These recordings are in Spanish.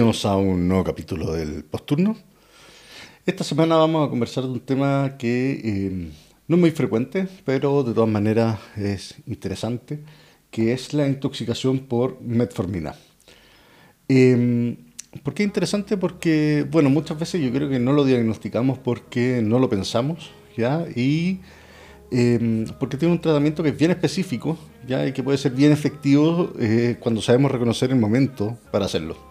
Bienvenidos a un nuevo capítulo del Posturno. Esta semana vamos a conversar de un tema que eh, no es muy frecuente, pero de todas maneras es interesante, que es la intoxicación por metformina. Eh, ¿Por qué interesante? Porque, bueno, muchas veces yo creo que no lo diagnosticamos porque no lo pensamos, ¿ya? Y eh, porque tiene un tratamiento que es bien específico, ¿ya? Y que puede ser bien efectivo eh, cuando sabemos reconocer el momento para hacerlo.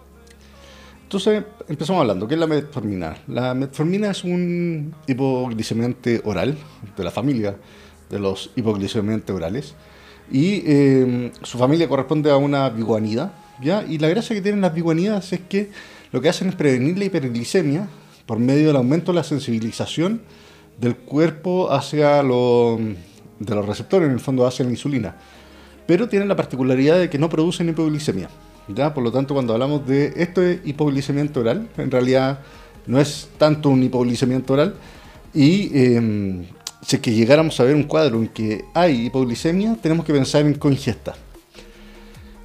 Entonces, empezamos hablando. ¿Qué es la metformina? La metformina es un hipoglicemiante oral de la familia de los hipoglicemiantes orales. Y eh, su familia corresponde a una biguanida. ¿ya? Y la gracia que tienen las biguanidas es que lo que hacen es prevenir la hiperglicemia por medio del aumento de la sensibilización del cuerpo hacia lo, de los receptores, en el fondo hacia la insulina. Pero tienen la particularidad de que no producen hipoglicemia. Por lo tanto, cuando hablamos de esto es hipoglicemiento oral, en realidad no es tanto un hipoglicemiento oral. Y eh, si es que llegáramos a ver un cuadro en que hay hipoglicemia, tenemos que pensar en congesta.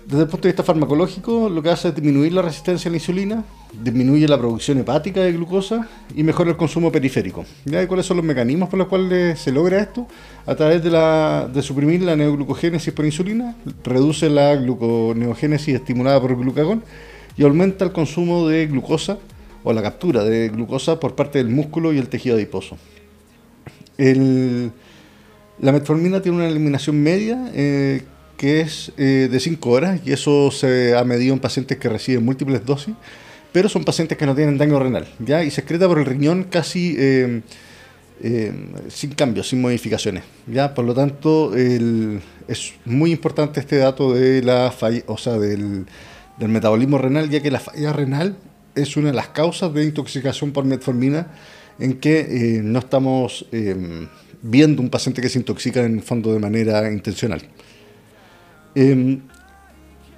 Desde el punto de vista farmacológico, lo que hace es disminuir la resistencia a la insulina, disminuye la producción hepática de glucosa y mejora el consumo periférico. ¿Ya? ¿Cuáles son los mecanismos por los cuales se logra esto? A través de, la, de suprimir la neoglucogénesis por insulina, reduce la gluconeogénesis estimulada por glucagón y aumenta el consumo de glucosa o la captura de glucosa por parte del músculo y el tejido adiposo. la metformina tiene una eliminación media eh, que es eh, de 5 horas y eso se ha medido en pacientes que reciben múltiples dosis, pero son pacientes que no tienen daño renal, ¿ya? Y se excreta por el riñón casi eh, eh, sin cambios, sin modificaciones, ¿ya? Por lo tanto, es muy importante este dato de la falla, o sea, del, del metabolismo renal, ya que la falla renal es una de las causas de intoxicación por metformina en que no estamos viendo un paciente que se intoxica en el fondo de manera intencional. Em,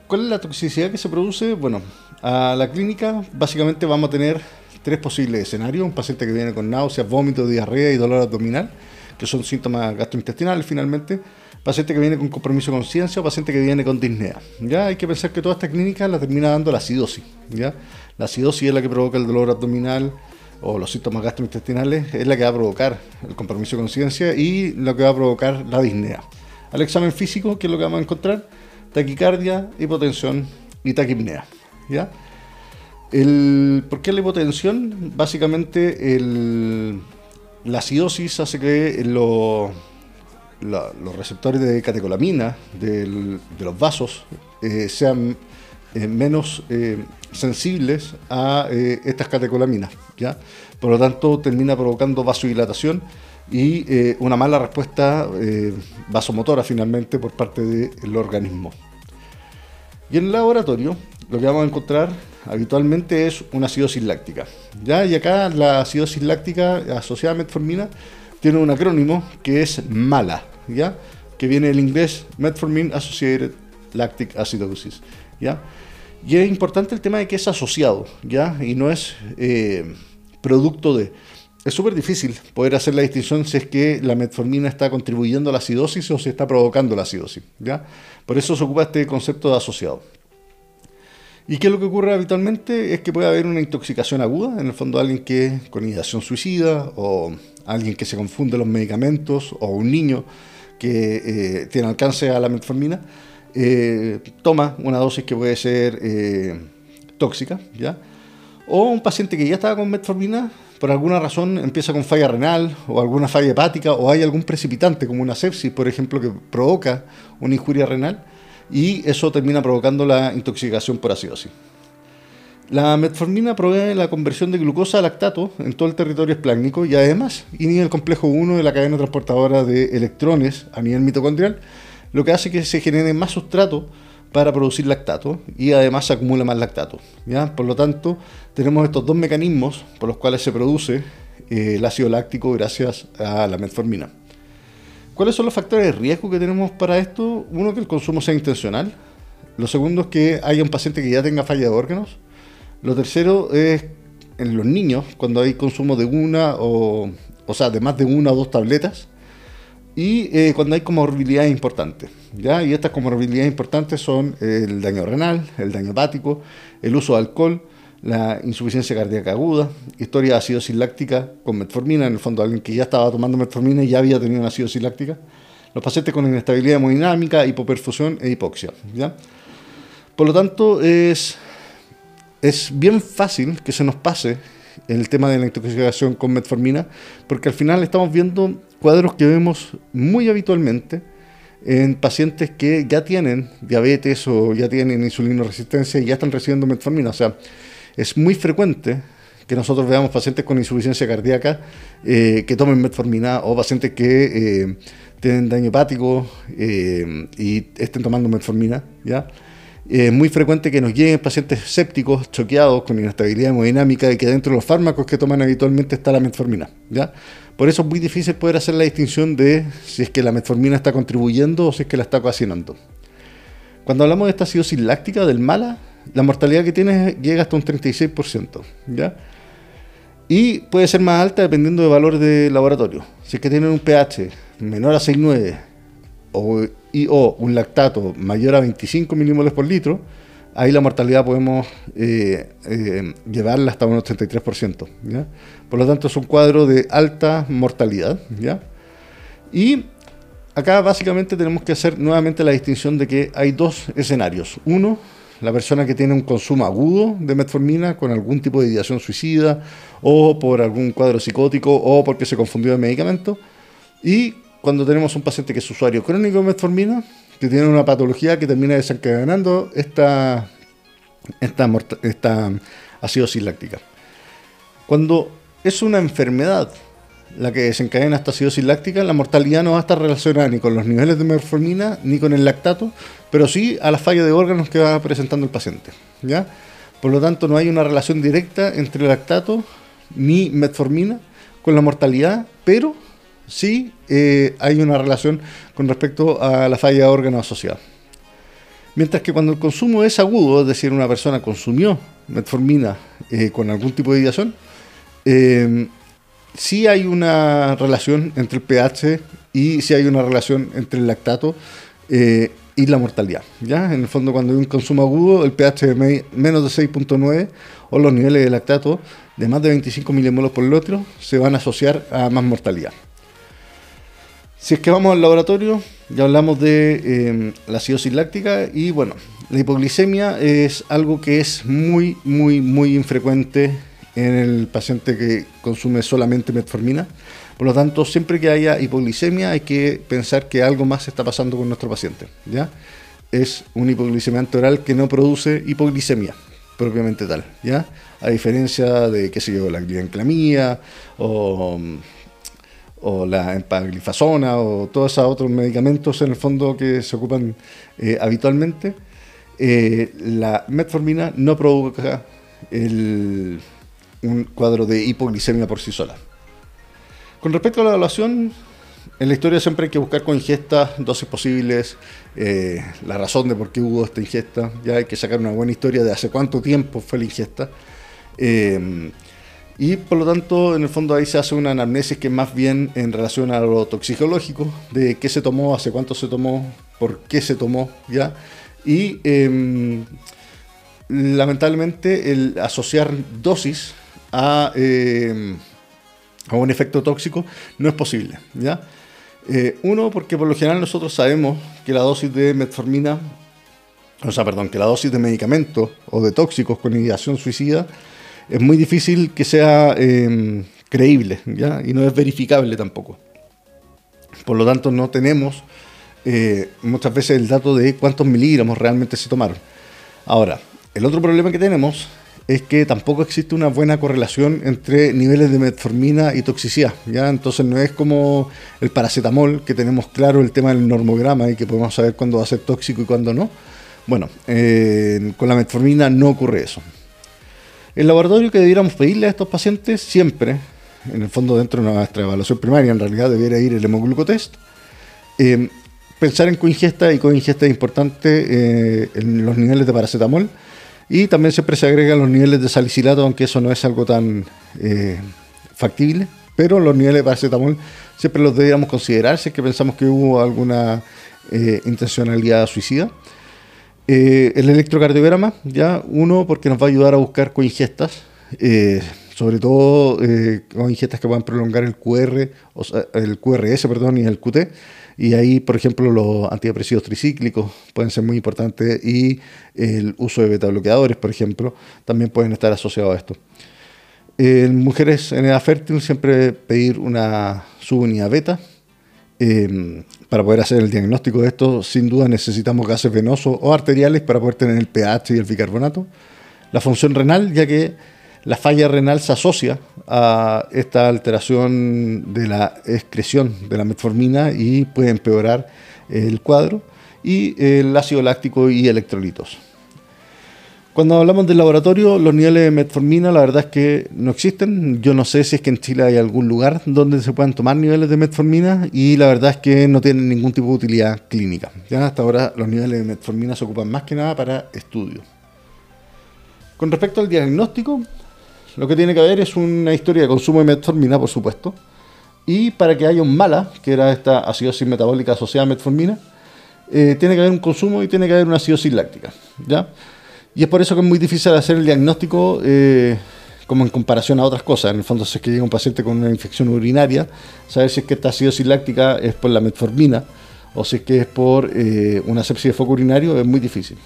¿Cuál es la toxicidad que se produce? Bueno, a la clínica básicamente vamos a tener tres posibles escenarios. Un paciente que viene con náuseas, vómitos, diarrea y dolor abdominal, que son síntomas gastrointestinales finalmente. Paciente que viene con compromiso de conciencia o paciente que viene con disnea. ¿ya? Hay que pensar que toda esta clínica la termina dando la acidosis. ¿ya? La acidosis es la que provoca el dolor abdominal o los síntomas gastrointestinales, es la que va a provocar el compromiso de conciencia y lo que va a provocar la disnea al examen físico, que es lo que vamos a encontrar, taquicardia, hipotensión y taquipnea. ¿ya? ¿Por qué la hipotensión? Básicamente la acidosis hace que los receptores de catecolamina de los vasos eh, sean eh, menos eh, sensibles a estas catecolaminas. Por lo tanto, termina provocando vasodilatación y eh, una mala respuesta eh, vasomotora finalmente por parte del organismo. Y en el laboratorio lo que vamos a encontrar habitualmente es una acidosis láctica. ¿ya? Y acá la acidosis láctica asociada a metformina tiene un acrónimo que es MALA, ¿ya? que viene del inglés Metformin Associated Lactic Acidosis. ¿ya? Y es importante el tema de que es asociado ¿ya? y no es eh, producto de es súper difícil poder hacer la distinción si es que la metformina está contribuyendo a la acidosis o si está provocando la acidosis. ¿ya? Por eso se ocupa este concepto de asociado. ¿Y qué es lo que ocurre habitualmente? Es que puede haber una intoxicación aguda, en el fondo alguien que con ideación suicida o alguien que se confunde los medicamentos o un niño que eh, tiene alcance a la metformina, eh, toma una dosis que puede ser eh, tóxica, ¿ya? O un paciente que ya estaba con metformina por alguna razón empieza con falla renal o alguna falla hepática o hay algún precipitante como una sepsis, por ejemplo, que provoca una injuria renal y eso termina provocando la intoxicación por acidosis. La metformina provee la conversión de glucosa a lactato en todo el territorio esplácnico y además inhibe el complejo 1 de la cadena transportadora de electrones a nivel mitocondrial, lo que hace que se genere más sustrato para producir lactato y además se acumula más lactato. ¿ya? Por lo tanto, tenemos estos dos mecanismos por los cuales se produce eh, el ácido láctico gracias a la metformina. ¿Cuáles son los factores de riesgo que tenemos para esto? Uno, que el consumo sea intencional. Lo segundo es que haya un paciente que ya tenga falla de órganos. Lo tercero es en los niños, cuando hay consumo de una o, o sea, de más de una o dos tabletas y eh, cuando hay comorbilidades importantes. ¿ya? Y estas comorbilidades importantes son el daño renal, el daño hepático, el uso de alcohol, la insuficiencia cardíaca aguda, historia de acidosis láctica con metformina, en el fondo alguien que ya estaba tomando metformina y ya había tenido una acidosis láctica, los pacientes con inestabilidad hemodinámica, hipoperfusión e hipoxia. ¿ya? Por lo tanto, es, es bien fácil que se nos pase el tema de la intoxicación con metformina, porque al final estamos viendo cuadros que vemos muy habitualmente en pacientes que ya tienen diabetes o ya tienen insulino resistencia y ya están recibiendo metformina. O sea, es muy frecuente que nosotros veamos pacientes con insuficiencia cardíaca eh, que tomen metformina o pacientes que eh, tienen daño hepático eh, y estén tomando metformina, ¿ya? Es muy frecuente que nos lleguen pacientes sépticos, choqueados, con inestabilidad hemodinámica y que dentro de los fármacos que toman habitualmente está la metformina, ¿ya? Por eso es muy difícil poder hacer la distinción de si es que la metformina está contribuyendo o si es que la está ocasionando. Cuando hablamos de esta acidosis láctica, del mala, la mortalidad que tiene llega hasta un 36%, ¿ya? Y puede ser más alta dependiendo de valor de laboratorio. Si es que tienen un pH menor a 6,9 o, y o un lactato mayor a 25 milimoles por litro, ahí la mortalidad podemos eh, eh, llevarla hasta un 83%. ¿ya? Por lo tanto, es un cuadro de alta mortalidad. ¿ya? Y acá básicamente tenemos que hacer nuevamente la distinción de que hay dos escenarios. Uno, la persona que tiene un consumo agudo de metformina con algún tipo de ideación suicida o por algún cuadro psicótico o porque se confundió de medicamento. Cuando tenemos un paciente que es usuario crónico de metformina, que tiene una patología que termina desencadenando esta, esta, esta acidosis láctica. Cuando es una enfermedad la que desencadena esta acidosis láctica, la mortalidad no va a estar relacionada ni con los niveles de metformina ni con el lactato, pero sí a la falla de órganos que va presentando el paciente. ¿ya? Por lo tanto, no hay una relación directa entre lactato ni metformina con la mortalidad, pero sí eh, hay una relación con respecto a la falla de órganos asociada. Mientras que cuando el consumo es agudo, es decir, una persona consumió metformina eh, con algún tipo de ideación, eh, sí hay una relación entre el pH y sí hay una relación entre el lactato eh, y la mortalidad. ¿ya? En el fondo, cuando hay un consumo agudo, el pH de menos de 6.9 o los niveles de lactato de más de 25 milimolos por litro se van a asociar a más mortalidad. Si es que vamos al laboratorio, ya hablamos de eh, la acidosis láctica y bueno, la hipoglicemia es algo que es muy, muy, muy infrecuente en el paciente que consume solamente metformina. Por lo tanto, siempre que haya hipoglicemia hay que pensar que algo más está pasando con nuestro paciente. ¿ya? Es un hipoglicemiante oral que no produce hipoglicemia propiamente tal. ¿ya? A diferencia de, qué sé yo, la glibenclamía o, o la empaglifazona o todos esos otros medicamentos en el fondo que se ocupan eh, habitualmente, eh, la metformina no provoca el un cuadro de hipoglicemia por sí sola. Con respecto a la evaluación, en la historia siempre hay que buscar con ingesta dosis posibles, eh, la razón de por qué hubo esta ingesta, ya hay que sacar una buena historia de hace cuánto tiempo fue la ingesta. Eh, y por lo tanto, en el fondo ahí se hace una anamnesis que más bien en relación a lo toxicológico, de qué se tomó, hace cuánto se tomó, por qué se tomó, ¿ya? Y em, lamentablemente el asociar dosis eh, a, un efecto tóxico no es posible. ¿ya? Eh, uno, porque por lo general nosotros sabemos que la dosis de metformina, o sea, perdón, que la dosis de medicamentos o de tóxicos con ideación suicida es muy difícil que sea em, creíble ¿ya? y no es verificable tampoco. Por lo tanto, no tenemos eh, muchas veces el dato de cuántos miligramos realmente se tomaron. Ahora, el otro problema que tenemos es que tampoco existe una buena correlación entre niveles de metformina y toxicidad. ¿ya? Entonces no es como el paracetamol, que tenemos claro el tema del normograma y que podemos saber cuándo va a ser tóxico y cuándo no. Bueno, eh, con la metformina no ocurre eso. El laboratorio que debiéramos pedirle a estos pacientes siempre, en el fondo dentro de nuestra evaluación primaria, en realidad debiera ir el hemoglucotest, eh, pensar en coingesta y coingesta es importante eh, en los niveles de paracetamol y también siempre se agregan los niveles de salicilato, aunque eso no es algo tan eh, factible. Pero los niveles de paracetamol siempre los deberíamos considerar si es que pensamos que hubo alguna eh, intencionalidad suicida. Eh, el electrocardiograma, ya, uno, porque nos va a ayudar a buscar coingestas, eh, sobre todo eh, coingestas que puedan prolongar el QR, el QRS, perdón, y el QT. Y ahí, por ejemplo, los antidepresivos tricíclicos pueden ser muy importantes y el uso de beta bloqueadores, por ejemplo, también pueden estar asociados a esto. En mujeres en edad fértil siempre pedir una subunidad beta. Em, para poder hacer el diagnóstico de esto, sin duda necesitamos gases venosos o arteriales para poder tener el pH y el bicarbonato. La función renal, ya que la falla renal se asocia a esta alteración de la excreción de la metformina y puede empeorar el cuadro. Y el ácido láctico y electrolitos. Cuando hablamos del laboratorio, los niveles de metformina, la verdad es que no existen. Yo no sé si es que en Chile hay algún lugar donde se puedan tomar niveles de metformina y la verdad es que no tienen ningún tipo de utilidad clínica. Ya hasta ahora los niveles de metformina se ocupan más que nada para estudios. Con respecto al diagnóstico, lo que tiene que haber es una historia de consumo de metformina, por supuesto. Y para que haya un mala, que era esta acidosis metabólica asociada a metformina, eh, tiene que haber un consumo y tiene que haber una acidosis láctica. ¿ya? Y es por eso que es muy difícil hacer el diagnóstico eh, como en comparación a otras cosas. En el fondo, si es que llega un paciente con una infección urinaria, saber si es que esta acidosis láctica es por la metformina o si es que es por eh, una sepsis de foco urinario, es muy difícil.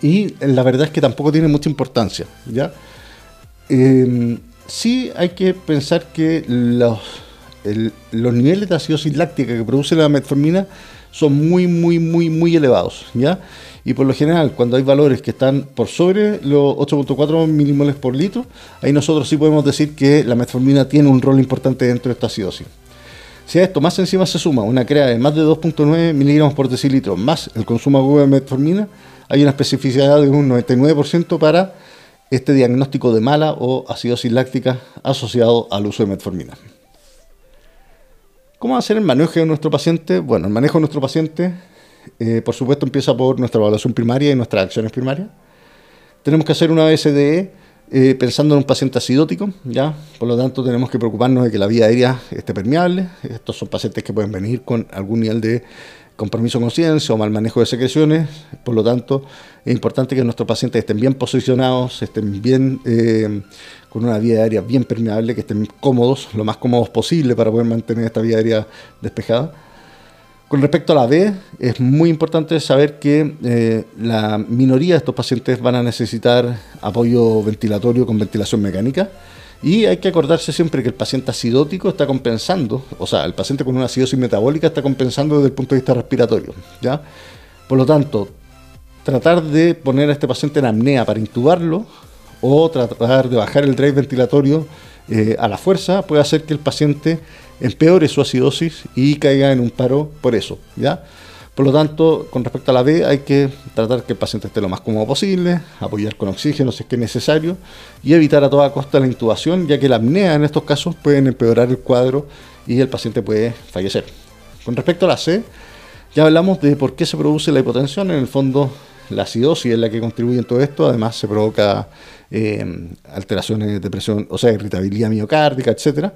Y la verdad es que tampoco tiene mucha importancia. ¿ya? Em, sí hay que pensar que los, los niveles de acidosis láctica que produce la metformina son muy, muy, muy, muy elevados. ¿ya? y por lo general cuando hay valores que están por sobre los 8.4 milimoles por litro, ahí nosotros sí podemos decir que la metformina tiene un rol importante dentro de esta acidosis. Si a esto más encima se suma una CREA de más de 2.9 miligramos por decilitro más el consumo agudo de metformina, hay una especificidad de un 99% para este diagnóstico de mala o acidosis láctica asociado al uso de metformina. ¿Cómo va a ser el manejo de nuestro paciente? Bueno, el manejo de nuestro paciente eh, por supuesto, empieza por nuestra evaluación primaria y nuestras acciones primarias. Tenemos que hacer una BSDE eh, pensando en un paciente acidótico, ¿ya? Por lo tanto, tenemos que preocuparnos de que la vía aérea esté permeable. Estos son pacientes que pueden venir con algún nivel de compromiso con conciencia o mal manejo de secreciones. Por lo tanto, es importante que nuestros pacientes estén bien posicionados, estén bien eh, con una vía aérea bien permeable, que estén cómodos, lo más cómodos posible para poder mantener esta vía aérea despejada. Con respecto a la B, es muy importante saber que eh, la minoría de estos pacientes van a necesitar apoyo ventilatorio con ventilación mecánica. Y hay que acordarse siempre que el paciente acidótico está compensando, o sea, el paciente con una acidosis metabólica está compensando desde el punto de vista respiratorio. ¿ya? Por lo tanto, tratar de poner a este paciente en apnea para intubarlo o tratar de bajar el drive ventilatorio eh, a la fuerza puede hacer que el paciente empeore su acidosis y caiga en un paro por eso, ¿ya? Por lo tanto, con respecto a la B, hay que tratar que el paciente esté lo más cómodo posible, apoyar con oxígeno si es que es necesario y evitar a toda costa la intubación, ya que la apnea en estos casos pueden empeorar el cuadro y el paciente puede fallecer. Con respecto a la C, ya hablamos de por qué se produce la hipotensión. En el fondo, la acidosis es la que contribuye en todo esto. Además, se provoca eh, alteraciones de presión, o sea, irritabilidad miocárdica, etcétera.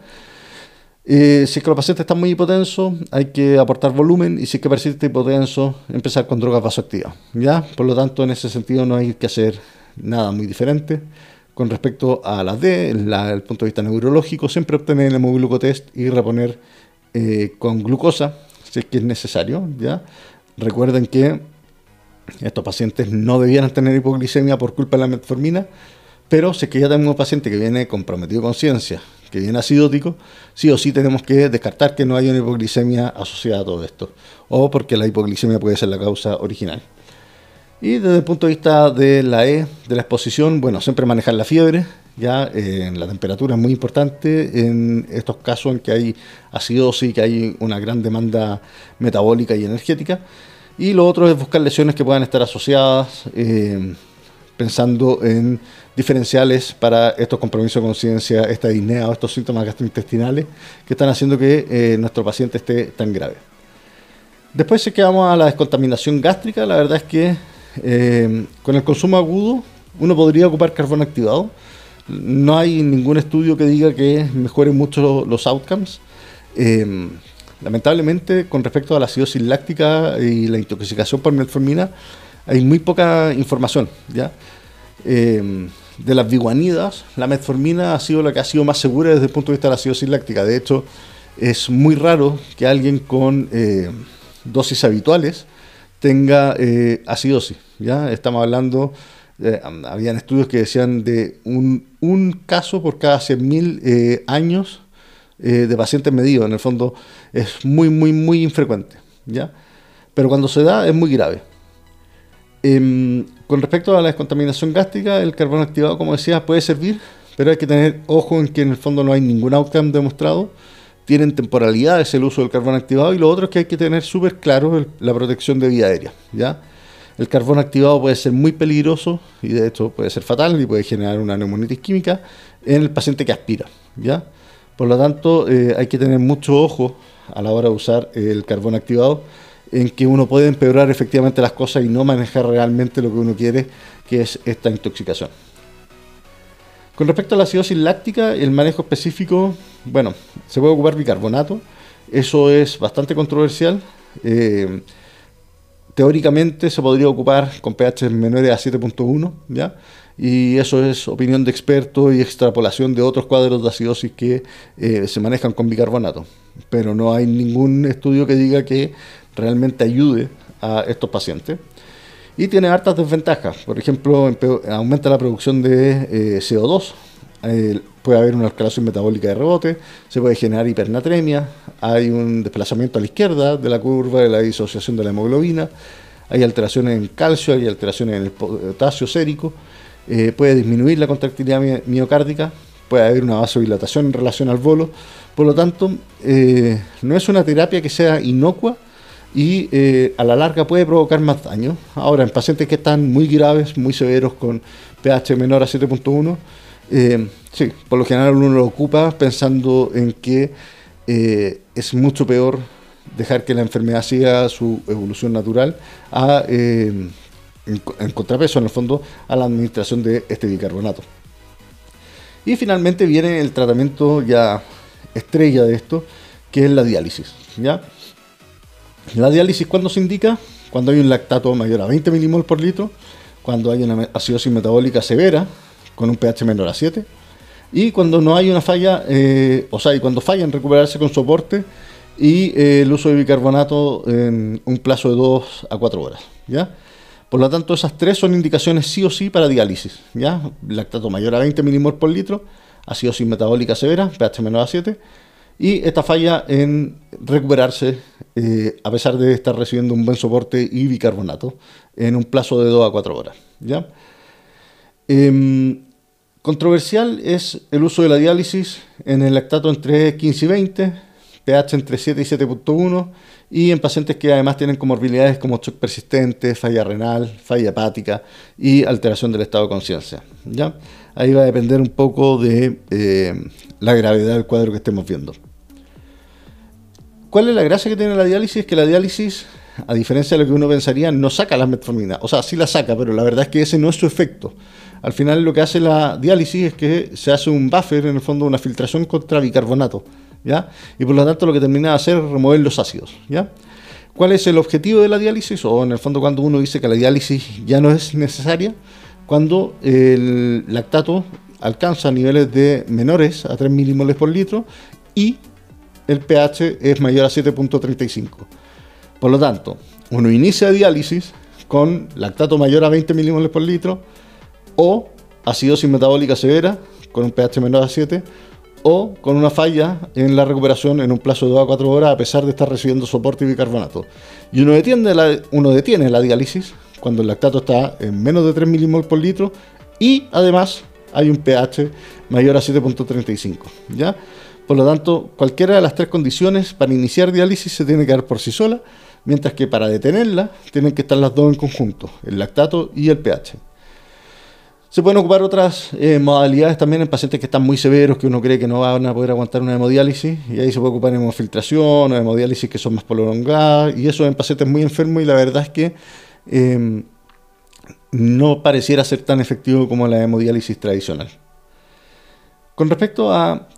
Eh, si es que los pacientes están muy hipotensos, hay que aportar volumen y si es que persiste hipotenso, empezar con drogas vasoactivas. ¿ya? Por lo tanto, en ese sentido no hay que hacer nada muy diferente. Con respecto a la D, desde el punto de vista neurológico, siempre obtener el hemoglucotest y reponer eh, con glucosa, si es que es necesario. ¿ya? Recuerden que estos pacientes no debieran tener hipoglicemia por culpa de la metformina, pero si es que ya tenemos un paciente que viene comprometido con ciencia, que viene acidótico, sí o sí tenemos que descartar que no haya una hipoglicemia asociada a todo esto, o porque la hipoglicemia puede ser la causa original. Y desde el punto de vista de la E, de la exposición, bueno, siempre manejar la fiebre, ya eh, la temperatura es muy importante en estos casos en que hay acidosis, que hay una gran demanda metabólica y energética. Y lo otro es buscar lesiones que puedan estar asociadas, eh, pensando en diferenciales para estos compromisos de conciencia, esta disnea o estos síntomas gastrointestinales que están haciendo que eh, nuestro paciente esté tan grave. Después si quedamos a la descontaminación gástrica, la verdad es que eh, con el consumo agudo uno podría ocupar carbón activado. No hay ningún estudio que diga que mejore mucho los outcomes. Eh, lamentablemente, con respecto a la acidosis láctica y la intoxicación por metformina, hay muy poca información. ¿ya? Eh, de las biguanidas, la metformina ha sido la que ha sido más segura desde el punto de vista de la acidosis láctica. De hecho, es muy raro que alguien con eh, dosis habituales tenga eh, acidosis. ¿ya? Estamos hablando, eh, habían estudios que decían de un, un caso por cada 100.000 años de pacientes medidos. En el fondo es muy, muy, muy infrecuente. ¿ya? Pero cuando se da es muy grave. Em, con respecto a la descontaminación gástrica, el carbón activado, como decía, puede servir, pero hay que tener ojo en que en el fondo no hay ningún outcome demostrado. Tienen temporalidades el uso del carbón activado y lo otro es que hay que tener súper claro la protección de vía aérea. ¿ya? El carbón activado puede ser muy peligroso y de hecho puede ser fatal y puede generar una neumonitis química en el paciente que aspira. ¿ya? Por lo tanto, eh, hay que tener mucho ojo a la hora de usar el carbón activado en que uno puede empeorar efectivamente las cosas y no manejar realmente lo que uno quiere, que es esta intoxicación. Con respecto a la acidosis láctica, el manejo específico, bueno, se puede ocupar bicarbonato, eso es bastante controversial. Eh, teóricamente se podría ocupar con pH menores a 7.1, ¿ya? Y eso es opinión de expertos y extrapolación de otros cuadros de acidosis que eh, se manejan con bicarbonato. Pero no hay ningún estudio que diga que realmente ayude a estos pacientes. Y tiene hartas desventajas. Por ejemplo, aumenta la producción de eh, CO2. Eh, puede haber una escalación metabólica de rebote, se puede generar hipernatremia, hay un desplazamiento a la izquierda de la curva de la disociación de la hemoglobina, hay alteraciones en calcio, hay alteraciones en el potasio sérico, eh, puede disminuir la contractilidad miocárdica, puede haber una vasodilatación en relación al bolo. Por lo tanto, no es una terapia que sea inocua, y eh, a la larga puede provocar más daño. Ahora, en pacientes que están muy graves, muy severos con pH menor a 7.1, eh, sí, por lo general uno lo ocupa pensando en que eh, es mucho peor dejar que la enfermedad siga su evolución natural a, en, en, contrapeso, en el fondo, a la administración de este bicarbonato. Y finalmente viene el tratamiento ya estrella de esto, que es la diálisis. ¿ya? La diálisis, ¿cuándo se indica? Cuando hay un lactato mayor a 20 milimoles por litro, cuando hay una acidosis metabólica severa, con un pH menor a 7, y cuando no hay una falla, eh, o sea, y cuando falla en recuperarse con soporte y eh, el uso de bicarbonato en un plazo de 2 a 4 horas. ¿ya? Por lo tanto, esas tres son indicaciones sí o sí para diálisis. ¿ya? Lactato mayor a 20 milimoles por litro, acidosis metabólica severa, pH menor a 7, y esta falla en recuperarse eh, a pesar de estar recibiendo un buen soporte y bicarbonato en un plazo de 2 a 4 horas. ¿ya? Em, controversial es el uso de la diálisis en el lactato entre 15 y 20, pH entre 7 y 7.1 y en pacientes que además tienen comorbilidades como shock persistente, falla renal, falla hepática y alteración del estado de conciencia. Ahí va a depender un poco de eh, la gravedad del cuadro que estemos viendo. ¿Cuál es la gracia que tiene la diálisis? Que la diálisis, a diferencia de lo que uno pensaría, no saca la metformina. O sea, sí la saca, pero la verdad es que ese no es su efecto. Al final lo que hace la diálisis es que se hace un buffer, en el fondo una filtración contra bicarbonato. ¿ya? Y por lo tanto lo que termina de hacer es remover los ácidos. ¿Cuál es el objetivo de la diálisis? O en el fondo cuando uno dice que la diálisis ya no es necesaria, cuando el lactato alcanza niveles de menores a 3 milimoles por litro y el pH es mayor a 7.35. Por lo tanto, uno inicia diálisis con lactato mayor a 20 milimoles por litro o acidosis metabólica severa con un pH menor a 7 o con una falla en la recuperación en un plazo de 2 a 4 horas a pesar de estar recibiendo soporte y bicarbonato. Y uno detiene la, uno detiene la diálisis cuando el lactato está en menos de 3 milimoles por litro y además hay un pH mayor a 7.35. ¿ya? Por lo tanto, cualquiera de las tres condiciones para iniciar diálisis se tiene que dar por sí sola, mientras que para detenerla tienen que estar las dos en conjunto, el lactato y el pH. Se pueden ocupar otras eh, modalidades también en pacientes que están muy severos, que uno cree que no van a poder aguantar una hemodiálisis, y ahí se puede ocupar hemofiltración o hemodiálisis que son más prolongadas, y eso en pacientes muy enfermos, y la verdad es que em, no pareciera ser tan efectivo como la hemodiálisis tradicional. Con respecto a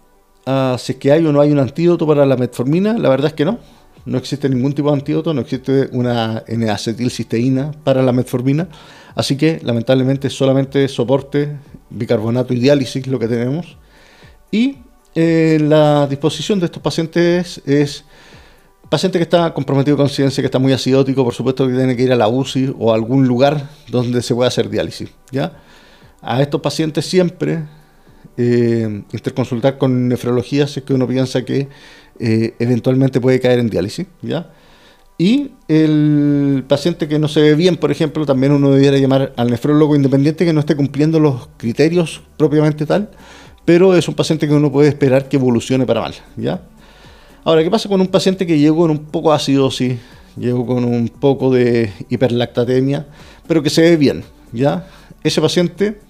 si es que hay o no hay un antídoto para la metformina, la verdad es que no. no existe ningún tipo de antídoto, no existe una N-acetilcisteína para la metformina, así que lamentablemente solamente soporte, bicarbonato y diálisis lo que tenemos. Y eh, la disposición de estos pacientes es paciente que está comprometido con ciencia, que está muy acidótico, por supuesto que tiene que ir a la UCI o a algún lugar donde se pueda hacer diálisis. ¿ya? A estos pacientes siempre eh, interconsultar con nefrología si es que uno piensa que eh, eventualmente puede caer en diálisis. ¿ya? Y el paciente que no se ve bien, por ejemplo, también uno debiera llamar al nefrólogo independiente que no esté cumpliendo los criterios propiamente tal, pero es un paciente que uno puede esperar que evolucione para mal. ¿ya? Ahora, ¿qué pasa con un paciente que llegó con un poco de acidosis, llegó con un poco de hiperlactatemia, pero que se ve bien? ¿ya? Ese paciente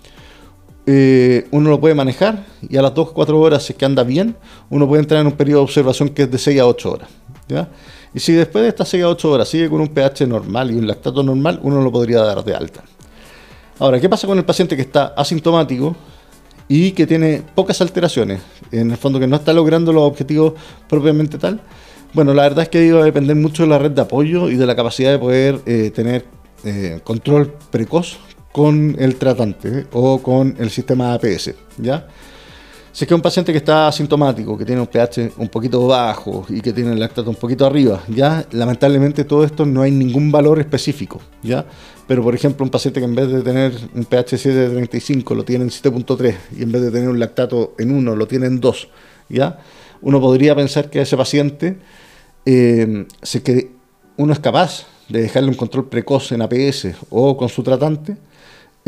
eh, uno lo puede manejar y a las 2-4 horas, si es que anda bien, uno puede entrar en un periodo de observación que es de 6 a 8 horas. ¿ya? Y si después de estas 6 a 8 horas sigue con un pH normal y un lactato normal, uno lo podría dar de alta. Ahora, ¿qué pasa con el paciente que está asintomático y que tiene pocas alteraciones? En el fondo, que no está logrando los objetivos propiamente tal. Bueno, la verdad es que va a depender mucho de la red de apoyo y de la capacidad de poder eh, tener eh, control precoz con el tratante o con el sistema APS, ¿ya? Si es que un paciente que está asintomático, que tiene un pH un poquito bajo y que tiene el lactato un poquito arriba, ya lamentablemente todo esto no hay ningún valor específico, ya. Pero por ejemplo, un paciente que en vez de tener un pH 7.35 lo tiene en 7.3 y en vez de tener un lactato en 1 lo tiene en 2, ya. Uno podría pensar que ese paciente, eh, si que uno es capaz de dejarle un control precoz en APS o con su tratante,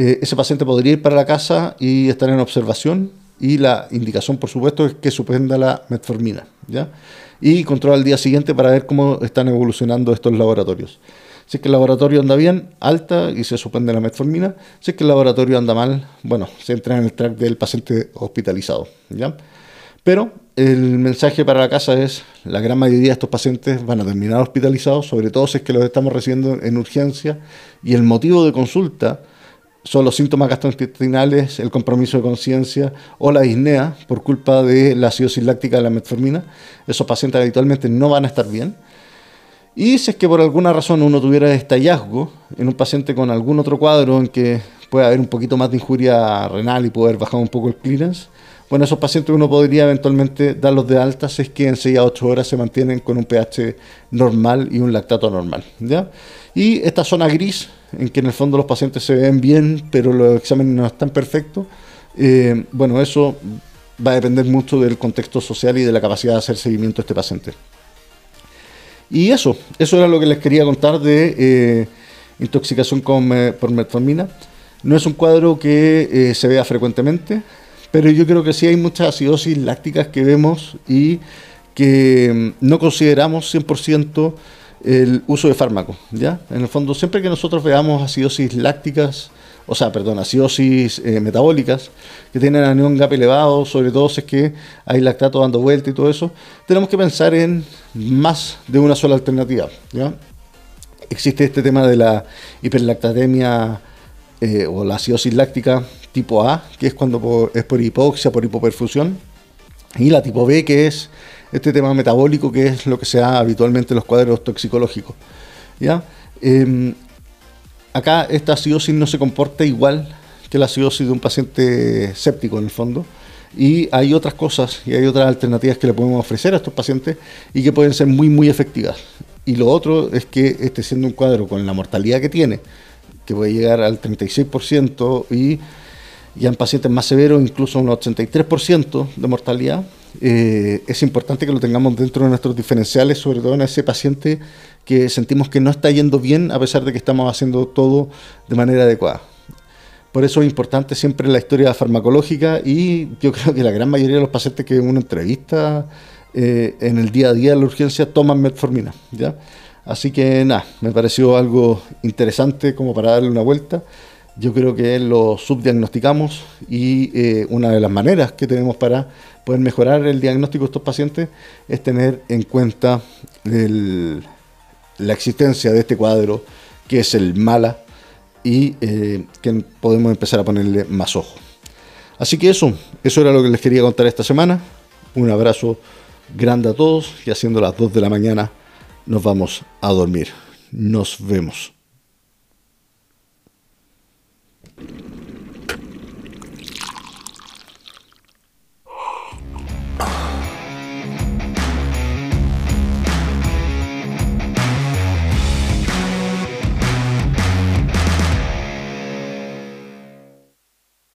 eh, ese paciente podría ir para la casa y estar en observación y la indicación, por supuesto, es que suspenda la metformina, ¿ya? Y controla al día siguiente para ver cómo están evolucionando estos laboratorios. Si es que el laboratorio anda bien, alta y se suspende la metformina. Si es que el laboratorio anda mal, bueno, se entra en el track del paciente hospitalizado, ¿ya? Pero el mensaje para la casa es, la gran mayoría de estos pacientes van a terminar hospitalizados, sobre todo si es que los estamos recibiendo en urgencia, y el motivo de consulta son los síntomas gastrointestinales, el compromiso de conciencia o la disnea por culpa de la acidosis láctica de la metformina. Esos pacientes habitualmente no van a estar bien. Y si es que por alguna razón uno tuviera este hallazgo en un paciente con algún otro cuadro en que puede haber un poquito más de injuria renal y poder bajar un poco el clearance, bueno, esos pacientes uno podría eventualmente darlos de alta si es que en 6 a 8 horas se mantienen con un pH normal y un lactato normal. ¿ya? Y esta zona gris, en que en el fondo los pacientes se ven bien, pero los exámenes no están perfectos, eh, bueno, eso va a depender mucho del contexto social y de la capacidad de hacer seguimiento a este paciente. Y eso, eso era lo que les quería contar de eh, intoxicación por metformina. No es un cuadro que eh, se vea frecuentemente, pero yo creo que sí hay muchas acidosis lácticas que vemos y que mm, no consideramos 100% el uso de fármacos, ¿ya? En el fondo, siempre que nosotros veamos acidosis lácticas, o sea, perdón, acidosis eh, metabólicas, que tienen anión GAP elevado, sobre todo si es que hay lactato dando vuelta y todo eso, tenemos que pensar en más de una sola alternativa, ¿ya? Existe este tema de la hiperlactatemia eh, o la acidosis láctica tipo A, que es cuando es por hipoxia, por hipoperfusión, y la tipo B, que es este tema metabólico, que es lo que se da habitualmente en los cuadros toxicológicos. ¿ya? Em, acá esta acidosis no se comporta igual que la acidosis de un paciente séptico en el fondo. Y hay otras cosas y hay otras alternativas que le podemos ofrecer a estos pacientes y que pueden ser muy, muy efectivas. Y lo otro es que este siendo un cuadro con la mortalidad que tiene, que puede llegar al 36% y ya en pacientes más severos incluso un 83% de mortalidad, eh, es importante que lo tengamos dentro de nuestros diferenciales, sobre todo en ese paciente que sentimos que no está yendo bien a pesar de que estamos haciendo todo de manera adecuada. Por eso es importante siempre la historia farmacológica y yo creo que la gran mayoría de los pacientes que uno entrevista eh, en el día a día de la urgencia toman metformina. ¿ya? Así que nada, me pareció algo interesante como para darle una vuelta yo creo que lo subdiagnosticamos y eh, una de las maneras que tenemos para poder mejorar el diagnóstico de estos pacientes es tener en cuenta la existencia de este cuadro que es el mala y eh, que podemos empezar a ponerle más ojo. Así que eso, eso era lo que les quería contar esta semana. Un abrazo grande a todos y haciendo las 2 de la mañana nos vamos a dormir. Nos vemos.